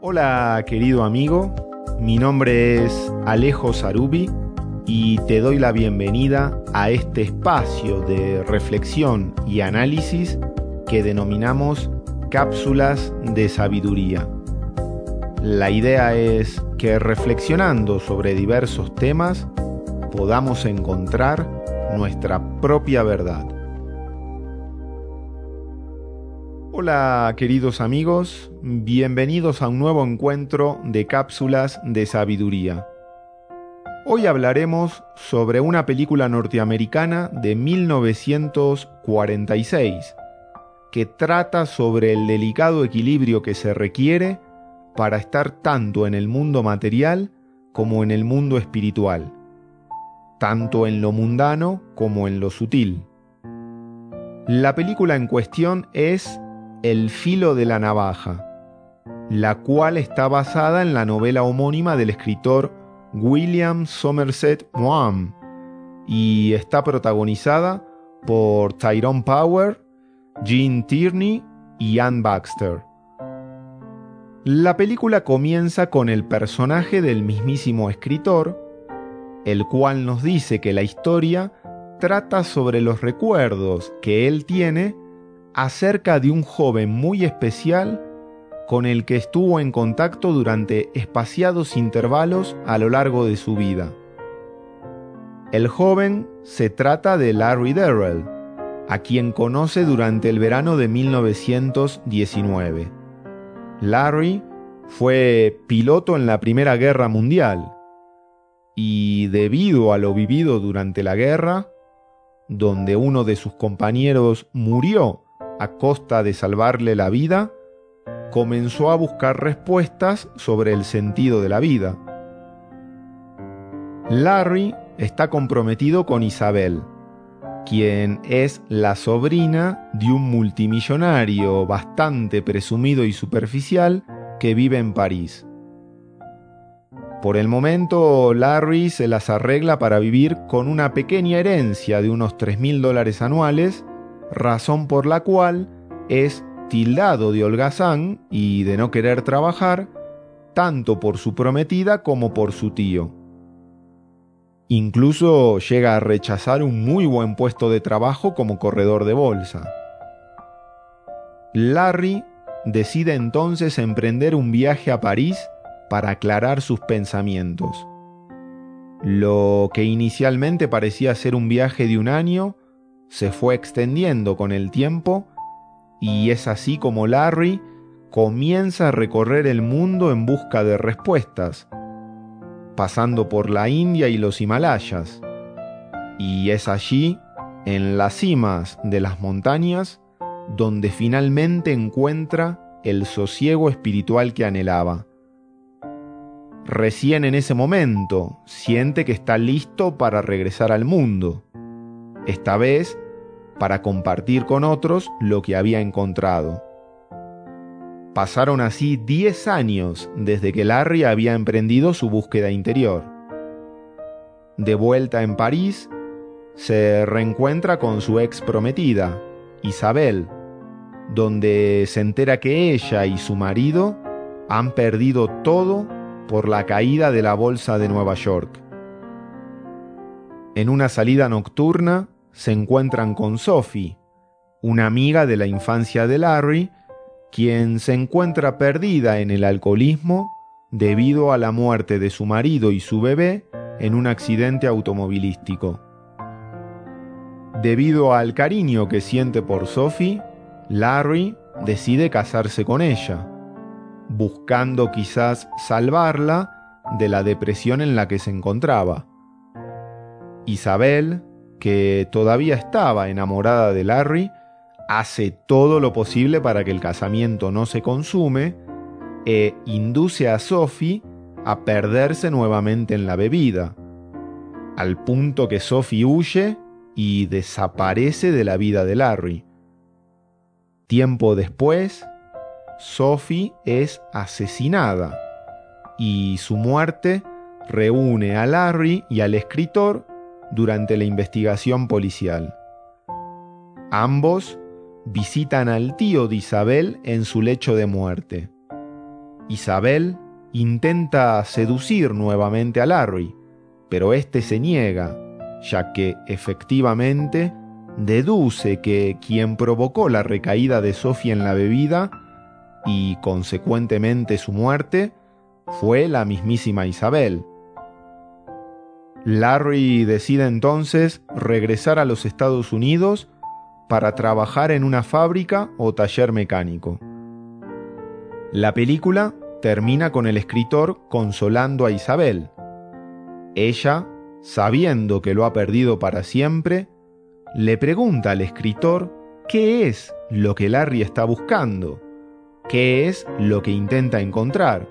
Hola, querido amigo. Mi nombre es Alejo Sarubi y te doy la bienvenida a este espacio de reflexión y análisis que denominamos cápsulas de sabiduría. La idea es que reflexionando sobre diversos temas podamos encontrar nuestra propia verdad. Hola queridos amigos, bienvenidos a un nuevo encuentro de cápsulas de sabiduría. Hoy hablaremos sobre una película norteamericana de 1946 que trata sobre el delicado equilibrio que se requiere para estar tanto en el mundo material como en el mundo espiritual, tanto en lo mundano como en lo sutil. La película en cuestión es El filo de la navaja, la cual está basada en la novela homónima del escritor William Somerset Maugham y está protagonizada por Tyrone Power, Gene Tierney y Ann Baxter. La película comienza con el personaje del mismísimo escritor, el cual nos dice que la historia trata sobre los recuerdos que él tiene acerca de un joven muy especial con el que estuvo en contacto durante espaciados intervalos a lo largo de su vida. El joven se trata de Larry Darrell, a quien conoce durante el verano de 1919. Larry fue piloto en la Primera Guerra Mundial y debido a lo vivido durante la guerra, donde uno de sus compañeros murió a costa de salvarle la vida, comenzó a buscar respuestas sobre el sentido de la vida. Larry está comprometido con Isabel, quien es la sobrina de un multimillonario bastante presumido y superficial que vive en París. Por el momento, Larry se las arregla para vivir con una pequeña herencia de unos 3 mil dólares anuales razón por la cual es tildado de holgazán y de no querer trabajar, tanto por su prometida como por su tío. Incluso llega a rechazar un muy buen puesto de trabajo como corredor de bolsa. Larry decide entonces emprender un viaje a París para aclarar sus pensamientos. Lo que inicialmente parecía ser un viaje de un año se fue extendiendo con el tiempo y es así como Larry comienza a recorrer el mundo en busca de respuestas, pasando por la India y los Himalayas. Y es allí, en las cimas de las montañas, donde finalmente encuentra el sosiego espiritual que anhelaba. Recién en ese momento siente que está listo para regresar al mundo esta vez para compartir con otros lo que había encontrado. Pasaron así 10 años desde que Larry había emprendido su búsqueda interior. De vuelta en París, se reencuentra con su ex prometida, Isabel, donde se entera que ella y su marido han perdido todo por la caída de la bolsa de Nueva York. En una salida nocturna, se encuentran con Sophie, una amiga de la infancia de Larry, quien se encuentra perdida en el alcoholismo debido a la muerte de su marido y su bebé en un accidente automovilístico. Debido al cariño que siente por Sophie, Larry decide casarse con ella, buscando quizás salvarla de la depresión en la que se encontraba. Isabel, que todavía estaba enamorada de Larry, hace todo lo posible para que el casamiento no se consume e induce a Sophie a perderse nuevamente en la bebida, al punto que Sophie huye y desaparece de la vida de Larry. Tiempo después, Sophie es asesinada y su muerte reúne a Larry y al escritor durante la investigación policial. Ambos visitan al tío de Isabel en su lecho de muerte. Isabel intenta seducir nuevamente a Larry, pero éste se niega, ya que efectivamente deduce que quien provocó la recaída de Sofía en la bebida y consecuentemente su muerte fue la mismísima Isabel. Larry decide entonces regresar a los Estados Unidos para trabajar en una fábrica o taller mecánico. La película termina con el escritor consolando a Isabel. Ella, sabiendo que lo ha perdido para siempre, le pregunta al escritor qué es lo que Larry está buscando, qué es lo que intenta encontrar.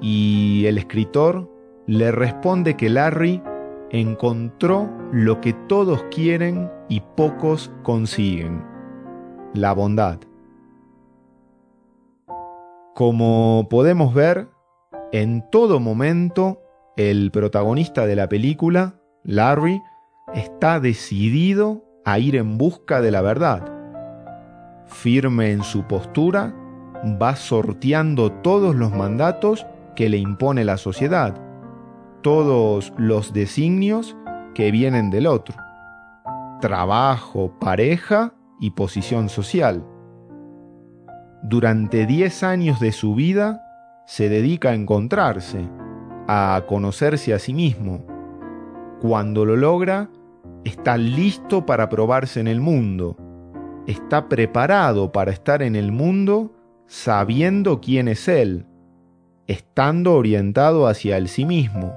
Y el escritor le responde que Larry encontró lo que todos quieren y pocos consiguen, la bondad. Como podemos ver, en todo momento el protagonista de la película, Larry, está decidido a ir en busca de la verdad. Firme en su postura, va sorteando todos los mandatos que le impone la sociedad, todos los designios que vienen del otro, trabajo, pareja y posición social. Durante 10 años de su vida se dedica a encontrarse, a conocerse a sí mismo. Cuando lo logra, está listo para probarse en el mundo. Está preparado para estar en el mundo sabiendo quién es Él, estando orientado hacia el sí mismo.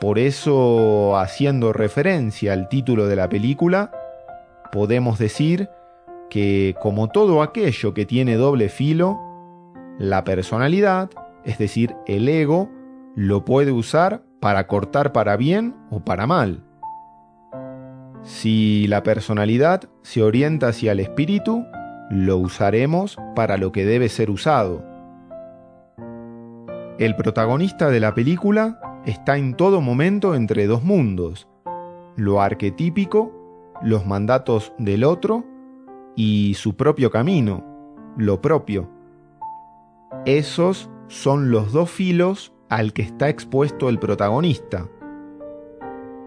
Por eso, haciendo referencia al título de la película, podemos decir que como todo aquello que tiene doble filo, la personalidad, es decir, el ego, lo puede usar para cortar para bien o para mal. Si la personalidad se orienta hacia el espíritu, lo usaremos para lo que debe ser usado. El protagonista de la película está en todo momento entre dos mundos, lo arquetípico, los mandatos del otro y su propio camino, lo propio. Esos son los dos filos al que está expuesto el protagonista.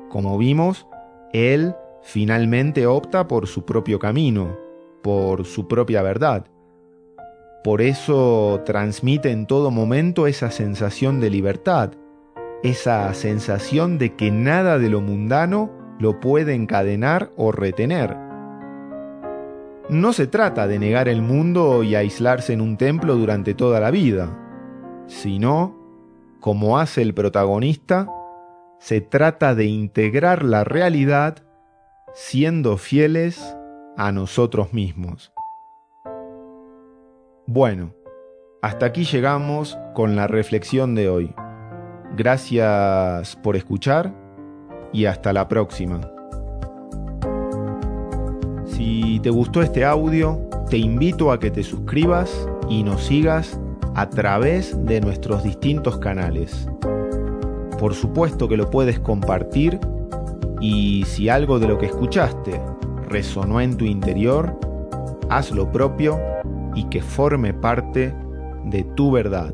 Como vimos, él finalmente opta por su propio camino, por su propia verdad. Por eso transmite en todo momento esa sensación de libertad, esa sensación de que nada de lo mundano lo puede encadenar o retener. No se trata de negar el mundo y aislarse en un templo durante toda la vida, sino, como hace el protagonista, se trata de integrar la realidad siendo fieles a nosotros mismos. Bueno, hasta aquí llegamos con la reflexión de hoy. Gracias por escuchar y hasta la próxima. Si te gustó este audio, te invito a que te suscribas y nos sigas a través de nuestros distintos canales. Por supuesto que lo puedes compartir y si algo de lo que escuchaste resonó en tu interior, haz lo propio y que forme parte de tu verdad.